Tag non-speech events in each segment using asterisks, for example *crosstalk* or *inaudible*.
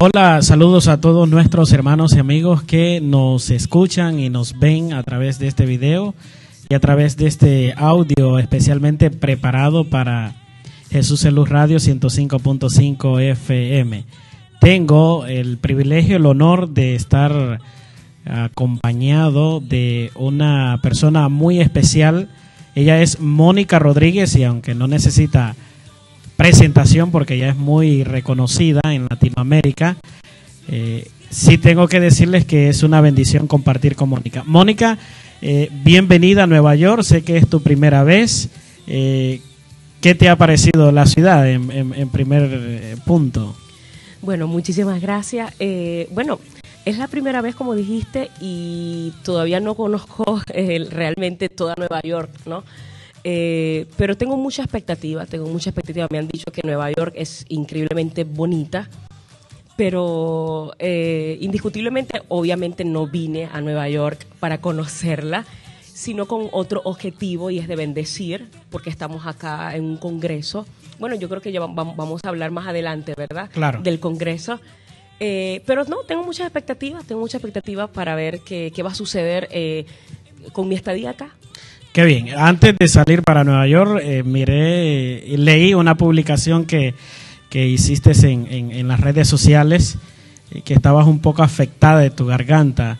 Hola, saludos a todos nuestros hermanos y amigos que nos escuchan y nos ven a través de este video y a través de este audio especialmente preparado para Jesús en Luz Radio 105.5 FM. Tengo el privilegio, el honor de estar acompañado de una persona muy especial. Ella es Mónica Rodríguez y aunque no necesita presentación porque ella es muy reconocida en Latinoamérica, eh, sí tengo que decirles que es una bendición compartir con Mónica. Mónica, eh, bienvenida a Nueva York, sé que es tu primera vez. Eh, ¿Qué te ha parecido la ciudad en, primer punto? Bueno, muchísimas gracias. bueno, es la primera vez, como dijiste, y todavía no conozco eh, realmente toda Nueva York, ¿no? Eh, pero tengo mucha expectativa, tengo mucha expectativa. Me han dicho que Nueva York es increíblemente bonita, pero eh, indiscutiblemente, obviamente no vine a Nueva York para conocerla, sino con otro objetivo y es de bendecir, porque estamos acá en un congreso. Bueno, yo creo que ya vamos a hablar más adelante, ¿verdad? Claro. Del congreso. Eh, pero no, tengo muchas expectativas, tengo muchas expectativas para ver qué, va a suceder eh, con mi estadía acá. Qué bien. Antes de salir para Nueva York, eh, miré y leí una publicación que, que hiciste en, en, las redes sociales, que estabas un poco afectada de tu garganta.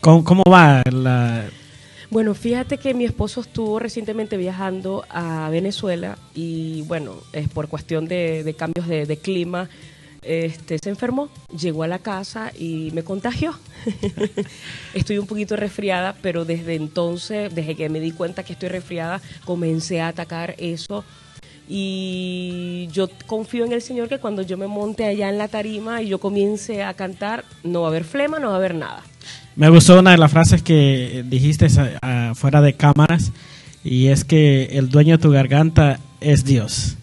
¿cómo, ¿cómo, va la, bueno, fíjate que mi esposo estuvo recientemente viajando a Venezuela y bueno, es por cuestión de, cambios de, clima, este, se enfermó, llegó a la casa y me contagió. *laughs* estoy un poquito resfriada, pero desde entonces, desde que me di cuenta que estoy resfriada, comencé a atacar eso. Y yo confío en el Señor que cuando yo me monte allá en la tarima y yo comience a cantar, no va a haber flema, no va a haber nada. Me gustó una de las frases que dijiste fuera de cámaras y es que el dueño de tu garganta es Dios.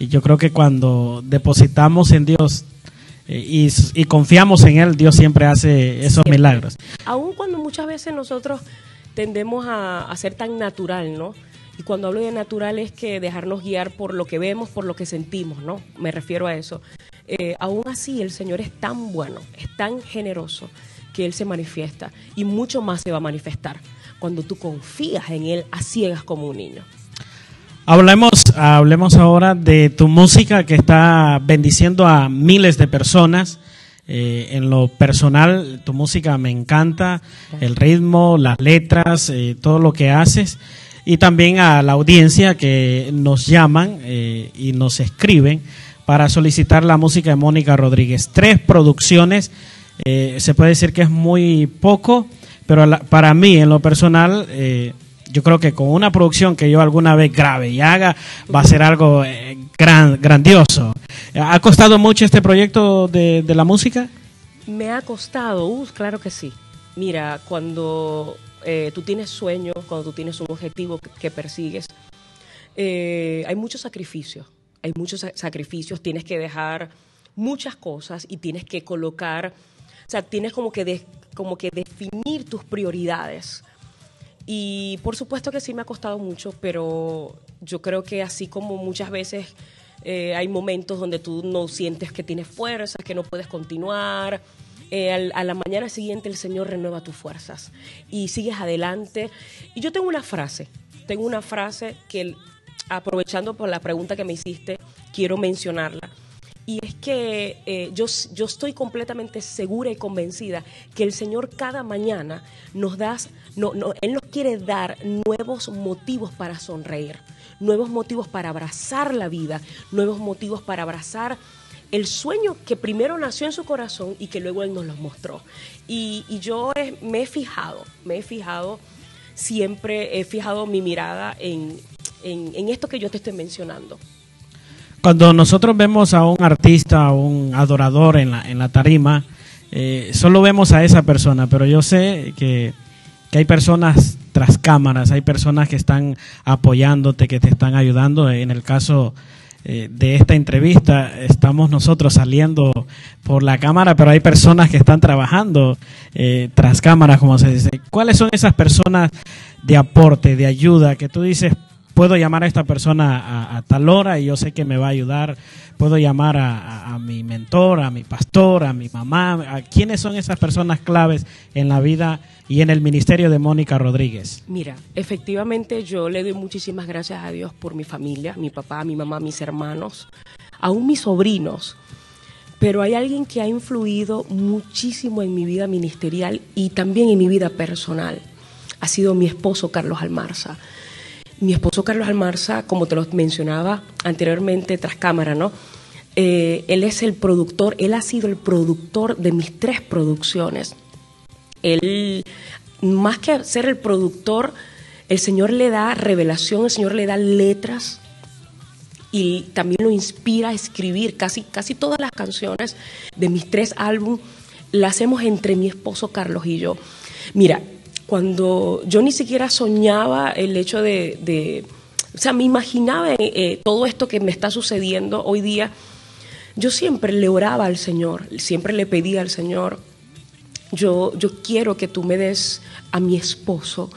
Y yo creo que cuando depositamos en Dios eh, y, confiamos en Él, Dios siempre hace esos milagros. Aun cuando muchas veces nosotros tendemos a, ser tan natural, ¿no? Y cuando hablo de natural es que dejarnos guiar por lo que vemos, por lo que sentimos, ¿no? Me refiero a eso. Eh, aún así, el Señor es tan bueno, es tan generoso, que Él se manifiesta y mucho más se va a manifestar cuando tú confías en Él a ciegas como un niño. Hablemos, hablemos ahora de tu música que está bendiciendo a miles de personas. Eh, en lo personal, tu música me encanta, el ritmo, las letras, eh, todo lo que haces. Y también a la audiencia que nos llaman eh, y nos escriben para solicitar la música de Mónica Rodríguez. Tres producciones, se puede decir que es muy poco, pero para mí en lo personal yo creo que con una producción que yo alguna vez grabe y haga, va a ser algo eh, gran, grandioso. ¿Ha costado mucho este proyecto de, la música? Me ha costado, uh, claro que sí. Mira, cuando eh, tú tienes sueños, cuando tú tienes un objetivo que, persigues, eh, hay muchos sacrificios. Hay muchos sacrificios, tienes que dejar muchas cosas y tienes que colocar, o sea, tienes como que, como que definir tus prioridades y por supuesto que sí me ha costado mucho, pero yo creo que así como muchas veces eh, hay momentos donde tú no sientes que tienes fuerzas, que no puedes continuar. Eh, a la mañana siguiente el Señor renueva tus fuerzas y sigues adelante. Y yo tengo una frase, tengo una frase que aprovechando por la pregunta que me hiciste, quiero mencionarla y es que eh, yo, yo estoy completamente segura y convencida que el Señor cada mañana nos da, no, no, Él nos quiere dar nuevos motivos para sonreír, nuevos motivos para abrazar la vida, nuevos motivos para abrazar el sueño que primero nació en su corazón y que luego Él nos los mostró. Y, yo me he fijado, me he fijado, siempre he fijado mi mirada en, en esto que yo te estoy mencionando. Cuando nosotros vemos a un artista, a un adorador en la, en la tarima, eh, solo vemos a esa persona, pero yo sé que, hay personas tras cámaras, hay personas que están apoyándote, que te están ayudando. En el caso eh, de esta entrevista, estamos nosotros saliendo por la cámara, pero hay personas que están trabajando eh, tras cámaras, como se dice. ¿Cuáles son esas personas de aporte, de ayuda, que tú dices, puedo llamar a esta persona a, tal hora y yo sé que me va a ayudar. Puedo llamar a, mi mentor, a mi pastor, a mi mamá. A, ¿Quiénes son esas personas claves en la vida y en el ministerio de Mónica Rodríguez? Mira, efectivamente yo le doy muchísimas gracias a Dios por mi familia, mi papá, mi mamá, mis hermanos, aún mis sobrinos. Pero hay alguien que ha influido muchísimo en mi vida ministerial y también en mi vida personal. Ha sido mi esposo Carlos Almarza mi esposo Carlos Almarza, como te lo mencionaba anteriormente tras cámara, ¿no? Eh, él es el productor, él ha sido el productor de mis tres producciones. Él, más que ser el productor, el Señor le da revelación, el Señor le da letras y también lo inspira a escribir casi, casi todas las canciones de mis tres álbumes las hacemos entre mi esposo Carlos y yo. Mira, cuando yo ni siquiera soñaba el hecho de, o sea, me imaginaba eh, todo esto que me está sucediendo hoy día, yo siempre le oraba al Señor, siempre le pedía al Señor, yo, yo quiero que tú me des a mi esposo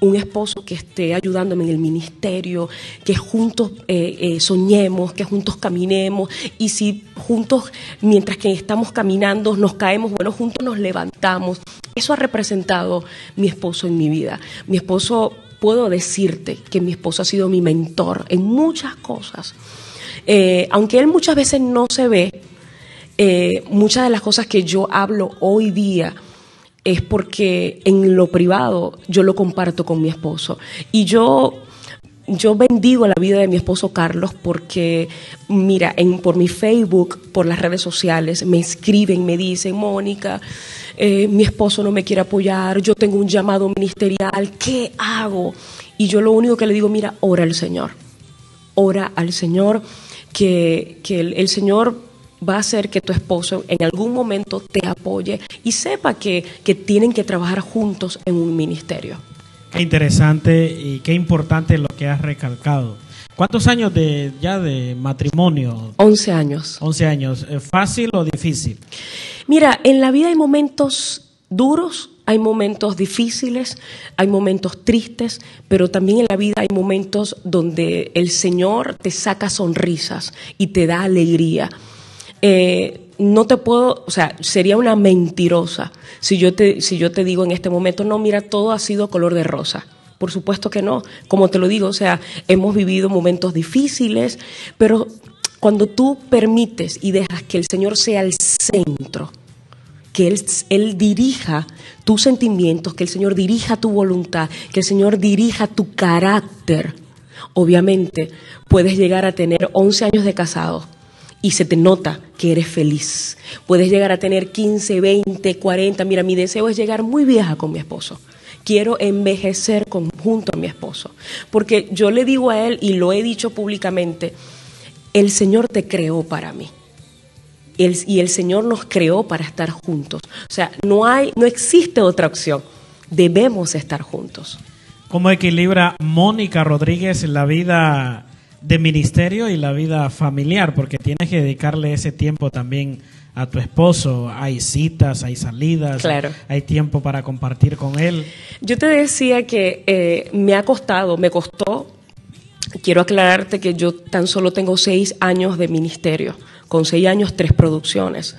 un esposo que esté ayudándome en el ministerio, que juntos eh, eh, soñemos, que juntos caminemos y si juntos, mientras que estamos caminando, nos caemos, bueno, juntos nos levantamos. Eso ha representado mi esposo en mi vida. Mi esposo, puedo decirte que mi esposo ha sido mi mentor en muchas cosas. Eh, aunque él muchas veces no se ve, muchas de las cosas que yo hablo hoy día, es porque en lo privado yo lo comparto con mi esposo. Y yo, yo bendigo la vida de mi esposo Carlos porque, mira, en, por mi Facebook, por las redes sociales, me escriben, me dicen, Mónica, eh, mi esposo no me quiere apoyar, yo tengo un llamado ministerial, ¿qué hago? Y yo lo único que le digo, mira, ora al Señor, ora al Señor, que, que el Señor va a hacer que tu esposo en algún momento te apoye y sepa que, tienen que trabajar juntos en un ministerio. Qué interesante y qué importante lo que has recalcado. ¿Cuántos años de ya de matrimonio? Once años. Once años. ¿Eh, ¿Fácil o difícil? Mira, en la vida hay momentos duros, hay momentos difíciles, hay momentos tristes, pero también en la vida hay momentos donde el Señor te saca sonrisas y te da alegría. Eh, no te puedo, o sea, sería una mentirosa si yo, te, si yo te digo en este momento, no, mira, todo ha sido color de rosa. Por supuesto que no, como te lo digo, o sea, hemos vivido momentos difíciles, pero cuando tú permites y dejas que el Señor sea el centro, que Él, Él dirija tus sentimientos, que el Señor dirija tu voluntad, que el Señor dirija tu carácter, obviamente puedes llegar a tener 11 años de casado y se te nota que eres feliz. Puedes llegar a tener 15, 20, 40. Mira, mi deseo es llegar muy vieja con mi esposo. Quiero envejecer junto a mi esposo. Porque yo le digo a él, y lo he dicho públicamente, el Señor te creó para mí. y el Señor nos creó para estar juntos. O sea, no, hay, no existe otra opción. Debemos estar juntos. ¿Cómo equilibra Mónica Rodríguez la vida de ministerio y la vida familiar, porque tienes que dedicarle ese tiempo también a tu esposo. Hay citas, hay salidas, hay tiempo para compartir con él. Yo te decía que eh, me ha costado, me costó. Quiero aclararte que yo tan solo tengo seis años de ministerio, con seis años, tres producciones.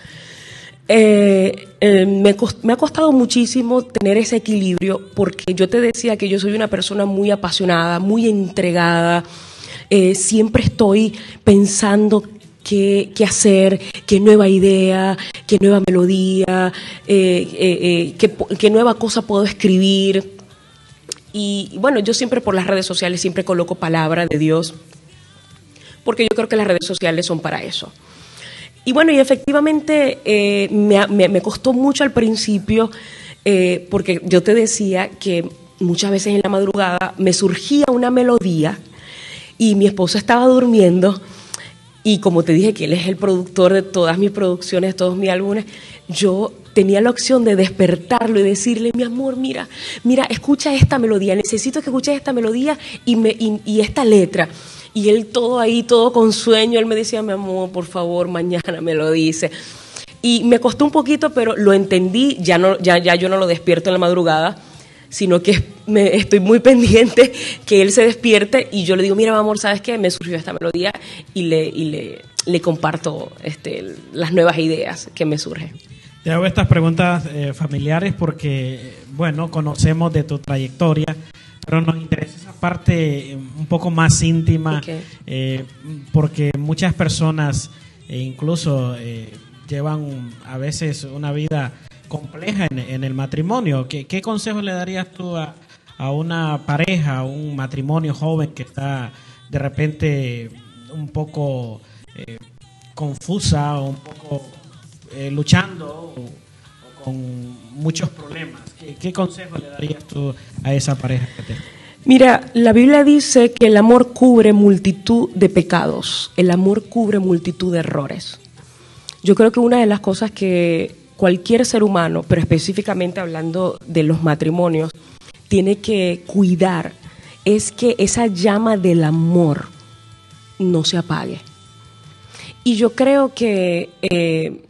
Eh, eh, me, me, ha costado muchísimo tener ese equilibrio porque yo te decía que yo soy una persona muy apasionada, muy entregada, eh, siempre estoy pensando qué, hacer, qué nueva idea, qué nueva melodía, eh, eh, qué, nueva cosa puedo escribir. Y bueno, yo siempre por las redes sociales siempre coloco palabra de Dios, porque yo creo que las redes sociales son para eso. Y bueno, y efectivamente me, costó mucho al principio, porque yo te decía que muchas veces en la madrugada me surgía una melodía y mi esposo estaba durmiendo y como te dije que él es el productor de todas mis producciones, todos mis álbumes, yo tenía la opción de despertarlo y decirle, mi amor, mira, mira, escucha esta melodía, necesito que escuches esta melodía y, me, y, esta letra. Y él todo ahí, todo con sueño, él me decía, mi amor, por favor, mañana me lo dice. Y me costó un poquito, pero lo entendí, ya, no, ya, ya yo no lo despierto en la madrugada, sino que me, estoy muy pendiente que él se despierte y yo le digo, mira, amor, ¿sabes qué? Me surgió esta melodía y le, y le, le comparto este, las nuevas ideas que me surgen. Te hago estas preguntas eh, familiares porque, bueno, conocemos de tu trayectoria, pero nos interesa esa parte un poco más íntima, eh, porque muchas personas e incluso eh, llevan a veces una vida compleja en, el matrimonio. ¿Qué, ¿Qué, consejo le darías tú a, a una pareja, a un matrimonio joven que está de repente un poco eh, confusa o un poco eh, luchando o, con muchos problemas? ¿Qué, ¿Qué, consejo le darías tú a esa pareja que te... Mira, la Biblia dice que el amor cubre multitud de pecados, el amor cubre multitud de errores. Yo creo que una de las cosas que cualquier ser humano, pero específicamente hablando de los matrimonios, tiene que cuidar es que esa llama del amor no se apague. Y yo creo que eh,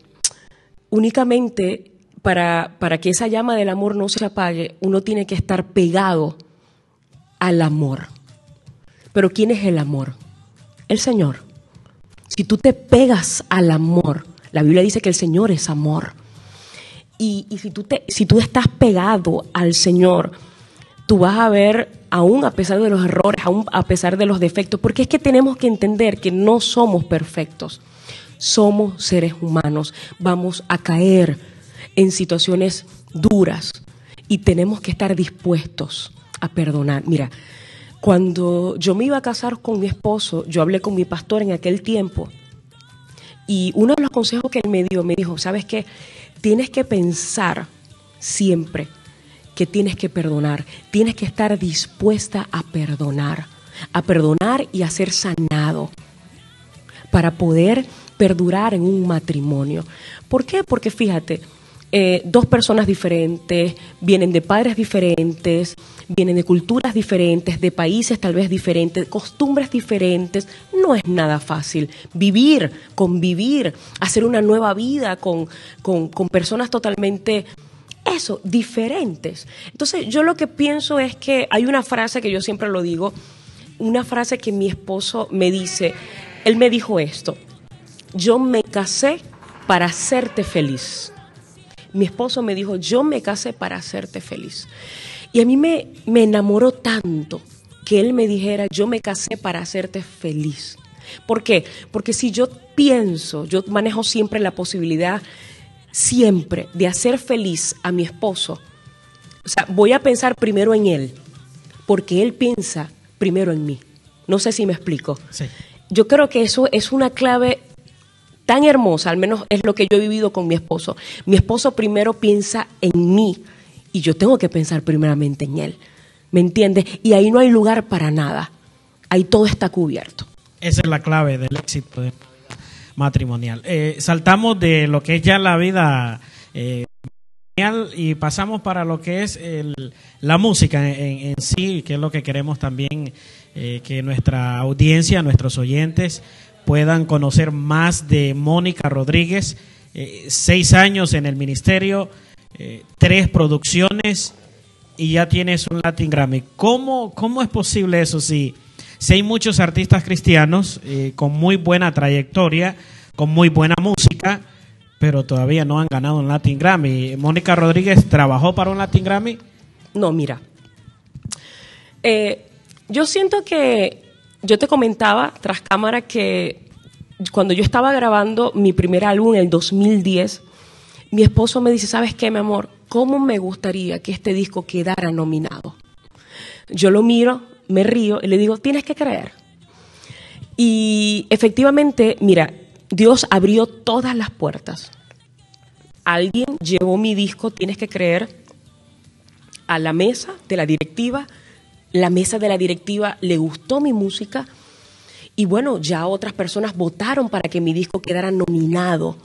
únicamente para, para que esa llama del amor no se apague, uno tiene que estar pegado al amor. Pero ¿quién es el amor? El Señor. Si tú te pegas al amor, la Biblia dice que el Señor es amor. Y, si, tú te, si tú estás pegado al Señor, tú vas a ver, aún a pesar de los errores, aún a pesar de los defectos, porque es que tenemos que entender que no somos perfectos. Somos seres humanos. Vamos a caer en situaciones duras y tenemos que estar dispuestos a perdonar. Mira, cuando yo me iba a casar con mi esposo, yo hablé con mi pastor en aquel tiempo y uno de los consejos que él me dio, me dijo, ¿sabes qué? Tienes que pensar siempre que tienes que perdonar, tienes que estar dispuesta a perdonar, a perdonar y a ser sanado para poder perdurar en un matrimonio. ¿Por qué? Porque fíjate, eh, dos personas diferentes, vienen de padres diferentes, vienen de culturas diferentes, de países tal vez diferentes, costumbres diferentes. No es nada fácil vivir, convivir, hacer una nueva vida con, con, con personas totalmente eso, diferentes. Entonces yo lo que pienso es que hay una frase que yo siempre lo digo, una frase que mi esposo me dice, él me dijo esto, yo me casé para hacerte feliz mi esposo me dijo, yo me casé para hacerte feliz. Y a mí me, me enamoró tanto que él me dijera, yo me casé para hacerte feliz. ¿Por qué? Porque si yo pienso, yo manejo siempre la posibilidad, siempre, de hacer feliz a mi esposo, o sea, voy a pensar primero en él, porque él piensa primero en mí. No sé si me explico. Yo creo que eso es una clave tan hermosa, al menos es lo que yo he vivido con mi esposo. Mi esposo primero piensa en mí y yo tengo que pensar primeramente en él. ¿Me entiendes? Y ahí no hay lugar para nada. Ahí todo está cubierto. Esa es la clave del éxito matrimonial. Eh, saltamos de lo que es ya la vida eh, y pasamos para lo que es la música en, sí, que es lo que queremos también eh, que nuestra audiencia, nuestros oyentes, puedan conocer más de Mónica Rodríguez. Eh, seis años en el ministerio, eh, tres producciones y ya tienes un Latin Grammy. ¿Cómo, cómo es posible eso si, si hay muchos artistas cristianos eh, con muy buena trayectoria, con muy buena música, pero todavía no han ganado un Latin Grammy? ¿Mónica Rodríguez trabajó para un Latin Grammy? No, mira. yo siento que yo te comentaba tras cámara que cuando yo estaba grabando mi primer álbum en el 2010, mi esposo me dice, ¿sabes qué, mi amor? ¿Cómo me gustaría que este disco quedara nominado? Yo lo miro, me río y le digo, tienes que creer. Y efectivamente, mira, Dios abrió todas las puertas. Alguien llevó mi disco, tienes que creer, a la mesa de la directiva la mesa de la directiva le gustó mi música y bueno, ya otras personas votaron para que mi disco quedara nominado.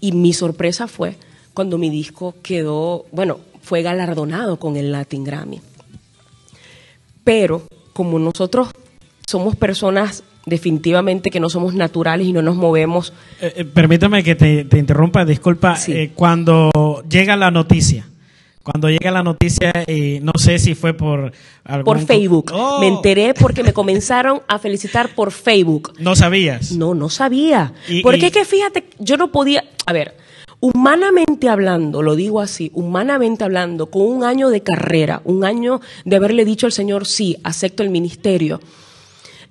Y mi sorpresa fue cuando mi disco quedó, bueno, fue galardonado con el Latin Grammy. Pero como nosotros somos personas definitivamente que no somos naturales y no nos movemos. Eh, eh, permítame que te, interrumpa, disculpa. Eh, cuando llega la noticia cuando llega la noticia, y no sé si fue por algún... Por Facebook. Oh. Me enteré porque me comenzaron a felicitar por Facebook. *laughs* ¿No sabías? No, no sabía. Y- Porque y- es que fíjate, yo no podía, a ver, humanamente hablando, lo digo así, humanamente hablando, con un año de carrera, un año de haberle dicho al Señor, sí, acepto el ministerio,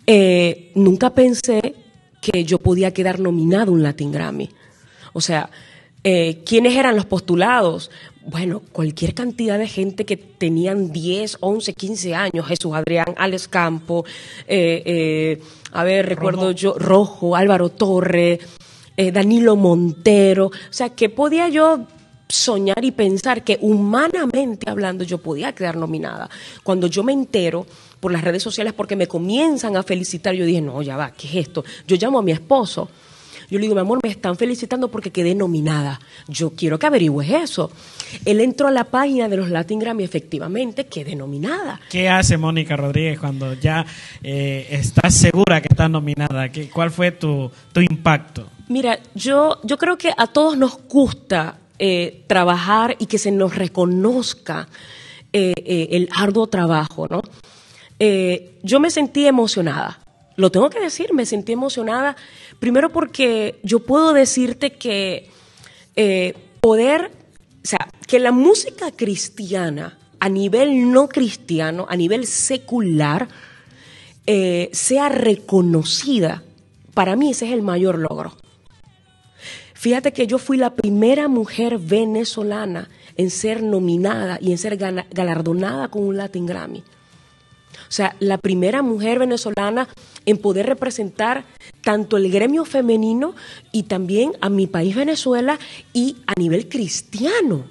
eh, nunca pensé que yo podía quedar nominado a un Latin Grammy. O sea, eh, ¿quiénes eran los postulados? Bueno, cualquier cantidad de gente que tenían 10, 11, 15 años, Jesús Adrián, Alex Campo, eh, eh, a ver, recuerdo yo, Rojo, Álvaro Torre, eh, Danilo Montero, o sea, que podía yo soñar y pensar que humanamente hablando yo podía quedar nominada. Cuando yo me entero por las redes sociales porque me comienzan a felicitar, yo dije, no, ya va, ¿qué es esto? Yo llamo a mi esposo. Yo le digo, mi amor, me están felicitando porque quedé nominada. Yo quiero que averigües eso. Él entró a la página de los Latin Grammy, efectivamente, quedé nominada. ¿Qué hace Mónica Rodríguez cuando ya eh, estás segura que estás nominada? ¿Qué, ¿Cuál fue tu, tu impacto? Mira, yo, yo creo que a todos nos gusta eh, trabajar y que se nos reconozca eh, eh, el arduo trabajo, ¿no? Yo me sentí emocionada, lo tengo que decir, me sentí emocionada, primero porque yo puedo decirte que eh, poder, o sea, que la música cristiana a nivel no cristiano, a nivel secular, eh, sea reconocida, para mí ese es el mayor logro. Fíjate que yo fui la primera mujer venezolana en ser nominada y en ser galardonada con un Latin Grammy. O sea, la primera mujer venezolana en poder representar tanto el gremio femenino y también a mi país Venezuela y a nivel cristiano.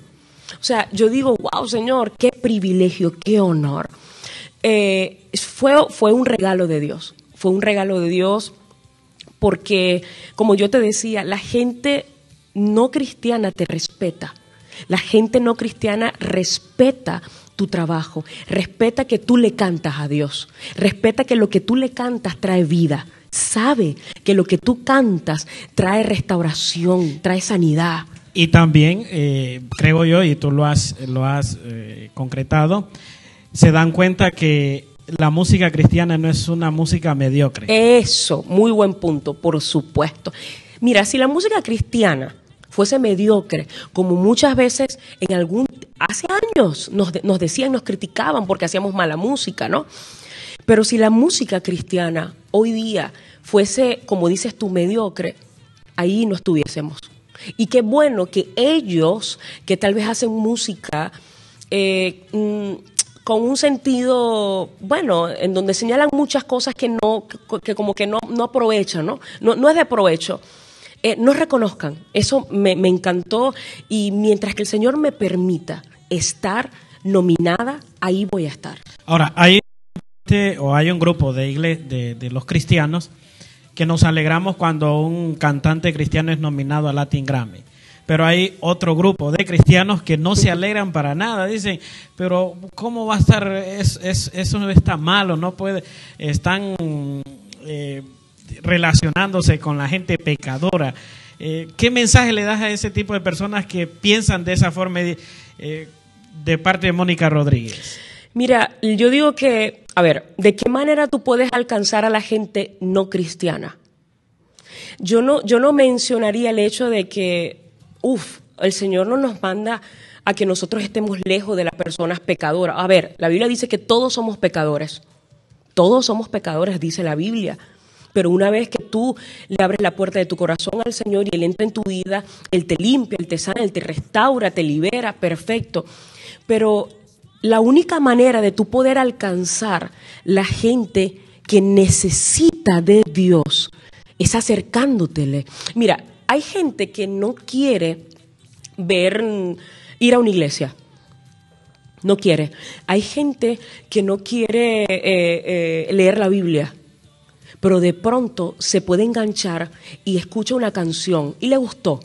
O sea, yo digo, wow, Señor, qué privilegio, qué honor. Eh, fue, fue un regalo de Dios, fue un regalo de Dios porque, como yo te decía, la gente no cristiana te respeta. La gente no cristiana respeta tu trabajo, respeta que tú le cantas a Dios, respeta que lo que tú le cantas trae vida, sabe que lo que tú cantas trae restauración, trae sanidad. Y también, eh, creo yo, y tú lo has, lo has eh, concretado, se dan cuenta que la música cristiana no es una música mediocre. Eso, muy buen punto, por supuesto. Mira, si la música cristiana fuese mediocre, como muchas veces en algún, hace años nos, nos decían, nos criticaban porque hacíamos mala música, ¿no? Pero si la música cristiana hoy día fuese, como dices tú, mediocre, ahí no estuviésemos. Y qué bueno que ellos, que tal vez hacen música eh, mm, con un sentido, bueno, en donde señalan muchas cosas que no, que como que no, no aprovechan, ¿no? ¿no? No es de provecho. Eh, no reconozcan. Eso me, me encantó y mientras que el Señor me permita estar nominada, ahí voy a estar. Ahora, hay, o hay un grupo de, igle- de, de los cristianos que nos alegramos cuando un cantante cristiano es nominado a Latin Grammy. Pero hay otro grupo de cristianos que no se alegran para nada. Dicen, pero ¿cómo va a estar? Es, es- eso está malo, no puede. Están eh, relacionándose con la gente pecadora. Eh, ¿Qué mensaje le das a ese tipo de personas que piensan de esa forma eh, de parte de Mónica Rodríguez? Mira, yo digo que, a ver, ¿de qué manera tú puedes alcanzar a la gente no cristiana? Yo no, yo no mencionaría el hecho de que, uff, el Señor no nos manda a que nosotros estemos lejos de las personas pecadoras. A ver, la Biblia dice que todos somos pecadores. Todos somos pecadores, dice la Biblia. Pero una vez que tú le abres la puerta de tu corazón al Señor y Él entra en tu vida, Él te limpia, Él te sana, Él te restaura, te libera, perfecto. Pero la única manera de tú poder alcanzar la gente que necesita de Dios es acercándotele. Mira, hay gente que no quiere ver, mm, ir a una iglesia. No quiere. Hay gente que no quiere eh, eh, leer la Biblia, pero de pronto se puede enganchar y escucha una canción y le gustó.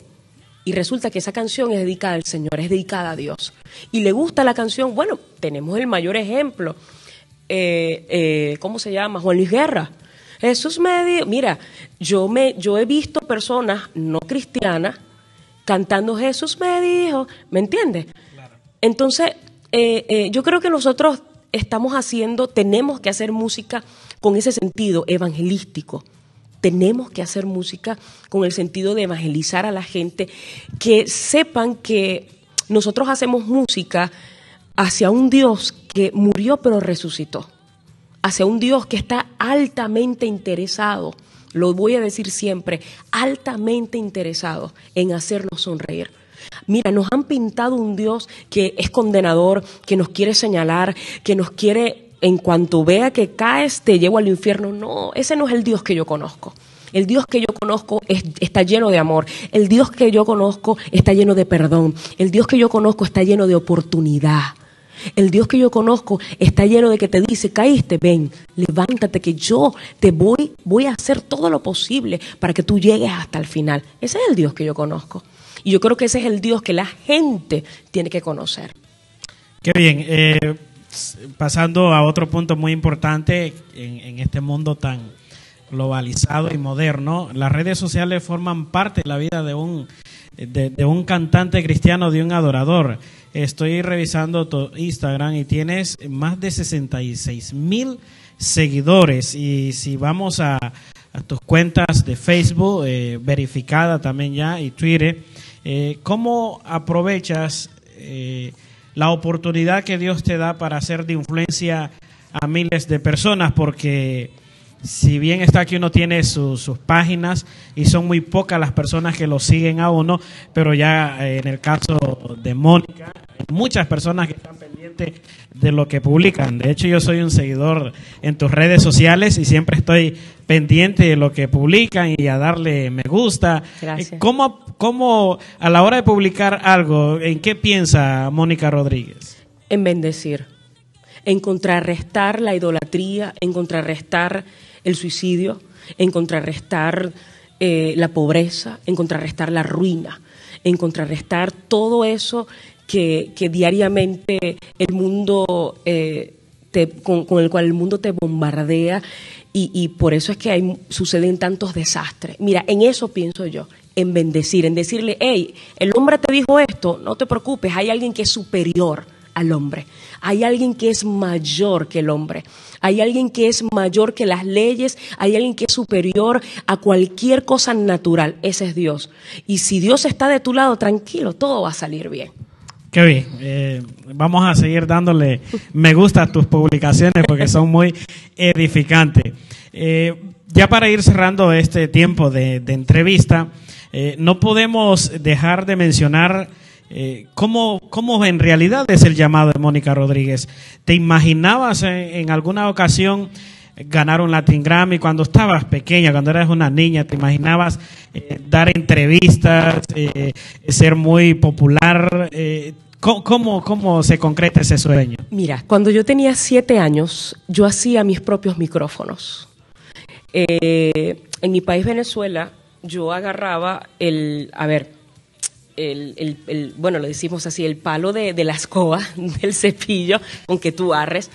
Y resulta que esa canción es dedicada al Señor, es dedicada a Dios. Y le gusta la canción, bueno, tenemos el mayor ejemplo. Eh, eh, ¿Cómo se llama? Juan Luis Guerra. Jesús me dijo, mira, yo, me, yo he visto personas no cristianas cantando Jesús me dijo, ¿me entiendes? Entonces, eh, eh, yo creo que nosotros estamos haciendo, tenemos que hacer música con ese sentido evangelístico. Tenemos que hacer música con el sentido de evangelizar a la gente, que sepan que nosotros hacemos música hacia un Dios que murió pero resucitó, hacia un Dios que está altamente interesado, lo voy a decir siempre, altamente interesado en hacernos sonreír. Mira, nos han pintado un Dios que es condenador, que nos quiere señalar, que nos quiere, en cuanto vea que caes, te llevo al infierno. No, ese no es el Dios que yo conozco. El Dios que yo conozco está lleno de amor. El Dios que yo conozco está lleno de perdón. El Dios que yo conozco está lleno de oportunidad. El Dios que yo conozco está lleno de que te dice, caíste, ven, levántate, que yo te voy, voy a hacer todo lo posible para que tú llegues hasta el final. Ese es el Dios que yo conozco. Y yo creo que ese es el Dios que la gente tiene que conocer. Qué bien. Eh, pasando a otro punto muy importante en, este mundo tan globalizado y moderno, las redes sociales forman parte de la vida de un, de, un cantante cristiano, de un adorador. Estoy revisando tu Instagram y tienes más de 66 mil seguidores. Y si vamos a, tus cuentas de Facebook, eh, verificada también ya, y Twitter, eh, ¿Cómo aprovechas eh, la oportunidad que Dios te da para hacer de influencia a miles de personas? Porque si bien está que uno tiene sus páginas y son muy pocas las personas que lo siguen a uno, pero ya eh, en el caso de Mónica, hay muchas personas que están pendientes de lo que publican. De hecho, yo soy un seguidor en tus redes sociales y siempre estoy pendiente de lo que publican y a darle me gusta. Gracias. ¿Cómo, cómo a la hora de publicar algo, en qué piensa Mónica Rodríguez? En bendecir, en contrarrestar la idolatría, en contrarrestar el suicidio, en contrarrestar eh, la pobreza, en contrarrestar la ruina, en contrarrestar todo eso que, diariamente el mundo, eh, con, el cual el mundo te bombardea y, por eso es que hay, suceden tantos desastres. Mira, en eso pienso yo, en bendecir, en decirle, hey, el hombre te dijo esto, no te preocupes, hay alguien que es superior al hombre. Hay alguien que es mayor que el hombre. Hay alguien que es mayor que las leyes. Hay alguien que es superior a cualquier cosa natural. Ese es Dios. Y si Dios está de tu lado, tranquilo, todo va a salir bien. Qué bien. Eh, vamos a seguir dándole me gusta a tus publicaciones porque son muy edificantes. Eh, ya para ir cerrando este tiempo de, entrevista, eh, no podemos dejar de mencionar eh, ¿cómo, ¿cómo, en realidad es el llamado de Mónica Rodríguez? ¿Te imaginabas en, alguna ocasión ganar un Latin Grammy cuando estabas pequeña, cuando eras una niña? ¿Te imaginabas dar entrevistas, ser muy popular? Eh, ¿cómo, ¿Cómo se concreta ese sueño? Mira, cuando yo tenía siete años, yo hacía mis propios micrófonos. En mi país, Venezuela, yo agarraba el, a ver, el, el, bueno, lo decimos así, el palo de, de, la escoba, *laughs* del cepillo con que tú arres,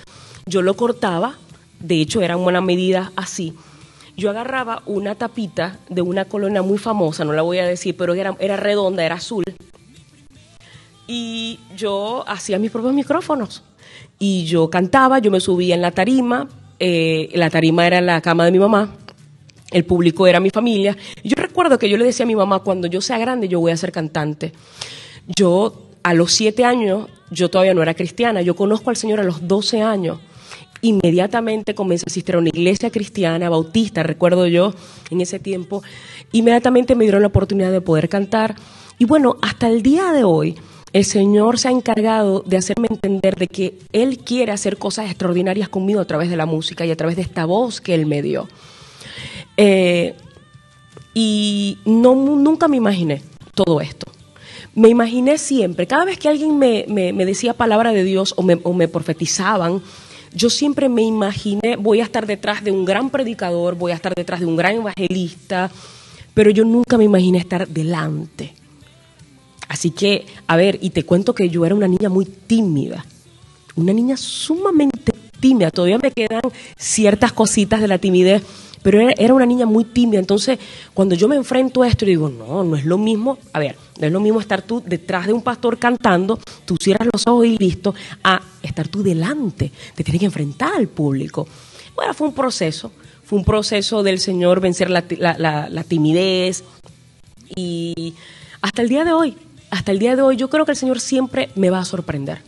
yo lo cortaba, de hecho era buena medida así. Yo agarraba una tapita de una colonia muy famosa, no la voy a decir, pero era, era redonda, era azul, y yo hacía mis propios micrófonos. Y yo cantaba, yo me subía en la tarima, eh, la tarima era la cama de mi mamá, el público era mi familia. Yo recuerdo que yo le decía a mi mamá, cuando yo sea grande yo voy a ser cantante. Yo a los siete años, yo todavía no era cristiana, yo conozco al Señor a los doce años. Inmediatamente comencé a asistir a una iglesia cristiana, bautista, recuerdo yo, en ese tiempo. Inmediatamente me dieron la oportunidad de poder cantar. Y bueno, hasta el día de hoy, el Señor se ha encargado de hacerme entender de que Él quiere hacer cosas extraordinarias conmigo a través de la música y a través de esta voz que Él me dio. Eh, y no, nunca me imaginé todo esto. Me imaginé siempre, cada vez que alguien me, decía palabra de Dios o me, o me profetizaban, yo siempre me imaginé, voy a estar detrás de un gran predicador, voy a estar detrás de un gran evangelista, pero yo nunca me imaginé estar delante. Así que, a ver, y te cuento que yo era una niña muy tímida, una niña sumamente tímida, todavía me quedan ciertas cositas de la timidez, pero era, una niña muy tímida. Entonces, cuando yo me enfrento a esto, digo, no, no es lo mismo, a ver, no es lo mismo estar tú detrás de un pastor cantando, tú cierras los ojos y listo, a estar tú delante, te tienes que enfrentar al público. Bueno, fue un proceso, fue un proceso del Señor vencer la- la timidez y hasta el día de hoy, hasta el día de hoy, yo creo que el Señor siempre me va a sorprender.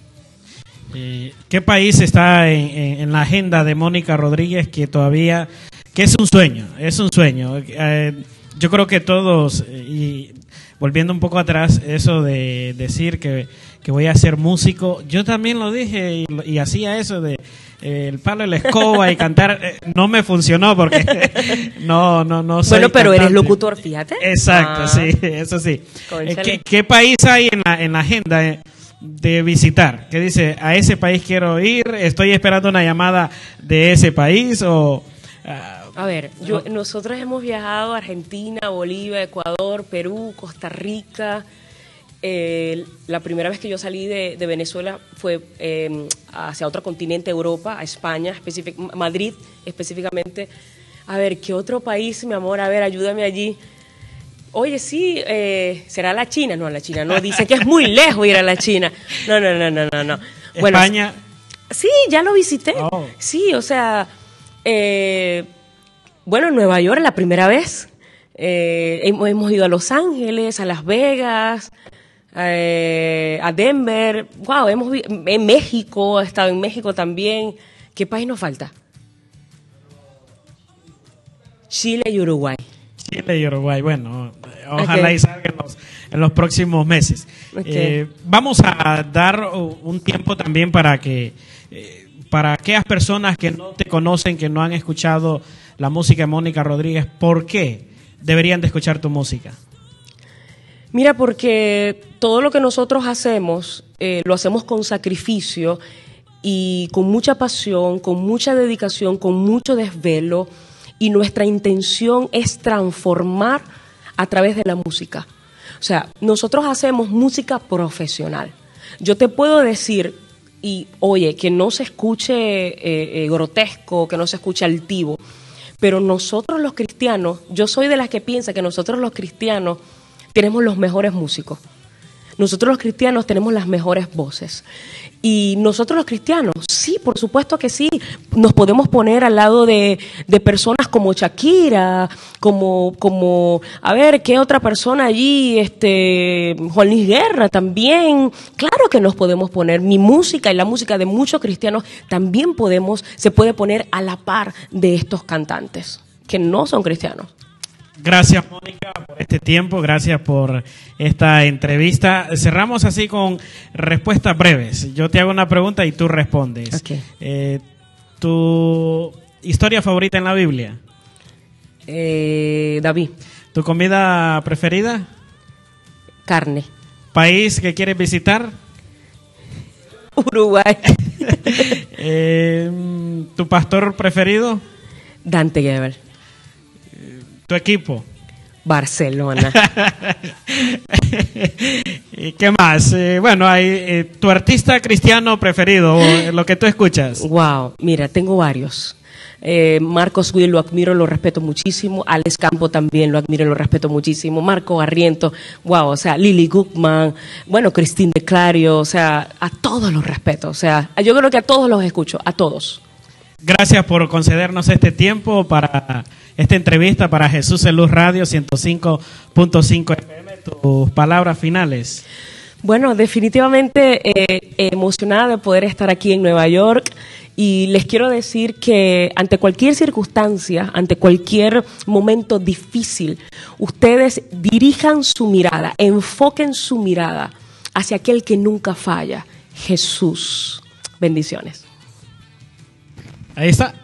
Eh, ¿Qué país está en, en- en la agenda de Mónica Rodríguez que todavía, que es un sueño, es un sueño? Eh, yo creo que todos, eh, y volviendo un poco atrás, eso de decir que, que voy a ser músico, yo también lo dije y, y hacía eso de eh, el palo de la escoba y cantar, eh, no me funcionó porque *laughs* no, no, no soy Bueno, pero eres locutor, fíjate. Exacto, Ah. sí, eso sí. Eh, ¿Qué, qué país hay en la, en la agenda de visitar? ¿Qué dice? ¿A ese país quiero ir? ¿Estoy esperando una llamada de ese país? o ah, A ver, yo, nosotros hemos viajado a Argentina, Bolivia, Ecuador, Perú, Costa Rica. Eh, la primera vez que yo salí de, de Venezuela fue eh, hacia otro continente, Europa, a España, Madrid específicamente. A ver, ¿qué otro país, mi amor? A ver, ayúdame allí. Oye, sí, eh, ¿será la China? No, la China no. Dicen que es muy *laughs* lejos ir a la China. No, no, no, no, no. no. Bueno, España? Sí, ya lo visité. Oh. Sí, o sea, eh, bueno, en Nueva York la primera vez. Eh, hemos ido a Los Ángeles, a Las Vegas, eh, a Denver. Wow, hemos en México, he estado en México también. ¿Qué país nos falta? Chile y Uruguay. Chile y Uruguay. Bueno, ojalá Ok. y salga en los, en los próximos meses. Eh, vamos a dar un tiempo también para que, eh, para aquellas personas que no te conocen, que no han escuchado la música de Mónica Rodríguez, ¿por qué deberían de escuchar tu música? Mira, porque todo lo que nosotros hacemos, eh, lo hacemos con sacrificio y con mucha pasión, con mucha dedicación, con mucho desvelo, y nuestra intención es transformar a través de la música. O sea, nosotros hacemos música profesional. Yo te puedo decir, y oye, que no se escuche eh, eh, grotesco, que no se escuche altivo, pero nosotros los cristianos, yo soy de las que piensa que nosotros los cristianos tenemos los mejores músicos. Nosotros los cristianos tenemos las mejores voces. Y nosotros los cristianos, sí, por supuesto que sí, nos podemos poner al lado de, de personas como Shakira, como, como, a ver, ¿qué otra persona allí? Este, Juan Luis Guerra también. Claro que nos podemos poner. Mi música y la música de muchos cristianos también podemos, se puede poner a la par de estos cantantes, que no son cristianos. Gracias, Mónica, por este tiempo. Gracias por esta entrevista. Cerramos así con respuestas breves. Yo te hago una pregunta y tú respondes. Ok. Eh, ¿Tu historia favorita en la Biblia? Eh, David, ¿Tu comida preferida? carne. ¿País que quieres visitar? *laughs* Uruguay. *laughs* *laughs* Eh, ¿Tu pastor preferido? Dante Gebel. ¿Tu equipo? Barcelona. *laughs* ¿Y qué más? Eh, bueno, hay eh, tu artista cristiano preferido, o, eh, lo que tú escuchas. wow, mira, tengo varios. Eh, Marcos Will lo admiro, lo respeto muchísimo. Alex Campo también lo admiro, lo respeto muchísimo. Marco Barriento, wow, o sea, Lily Gutman, bueno, Cristín de Clario, o sea, a todos los respeto. O sea, yo creo que a todos los escucho, a todos. Gracias por concedernos este tiempo para esta entrevista para Jesús en Luz Radio 105.5 FM. Tus palabras finales. Bueno, definitivamente eh, emocionada de poder estar aquí en Nueva York y les quiero decir que ante cualquier circunstancia, ante cualquier momento difícil, ustedes dirijan su mirada, enfoquen su mirada hacia aquel que nunca falla, Jesús. Bendiciones. Ahí está.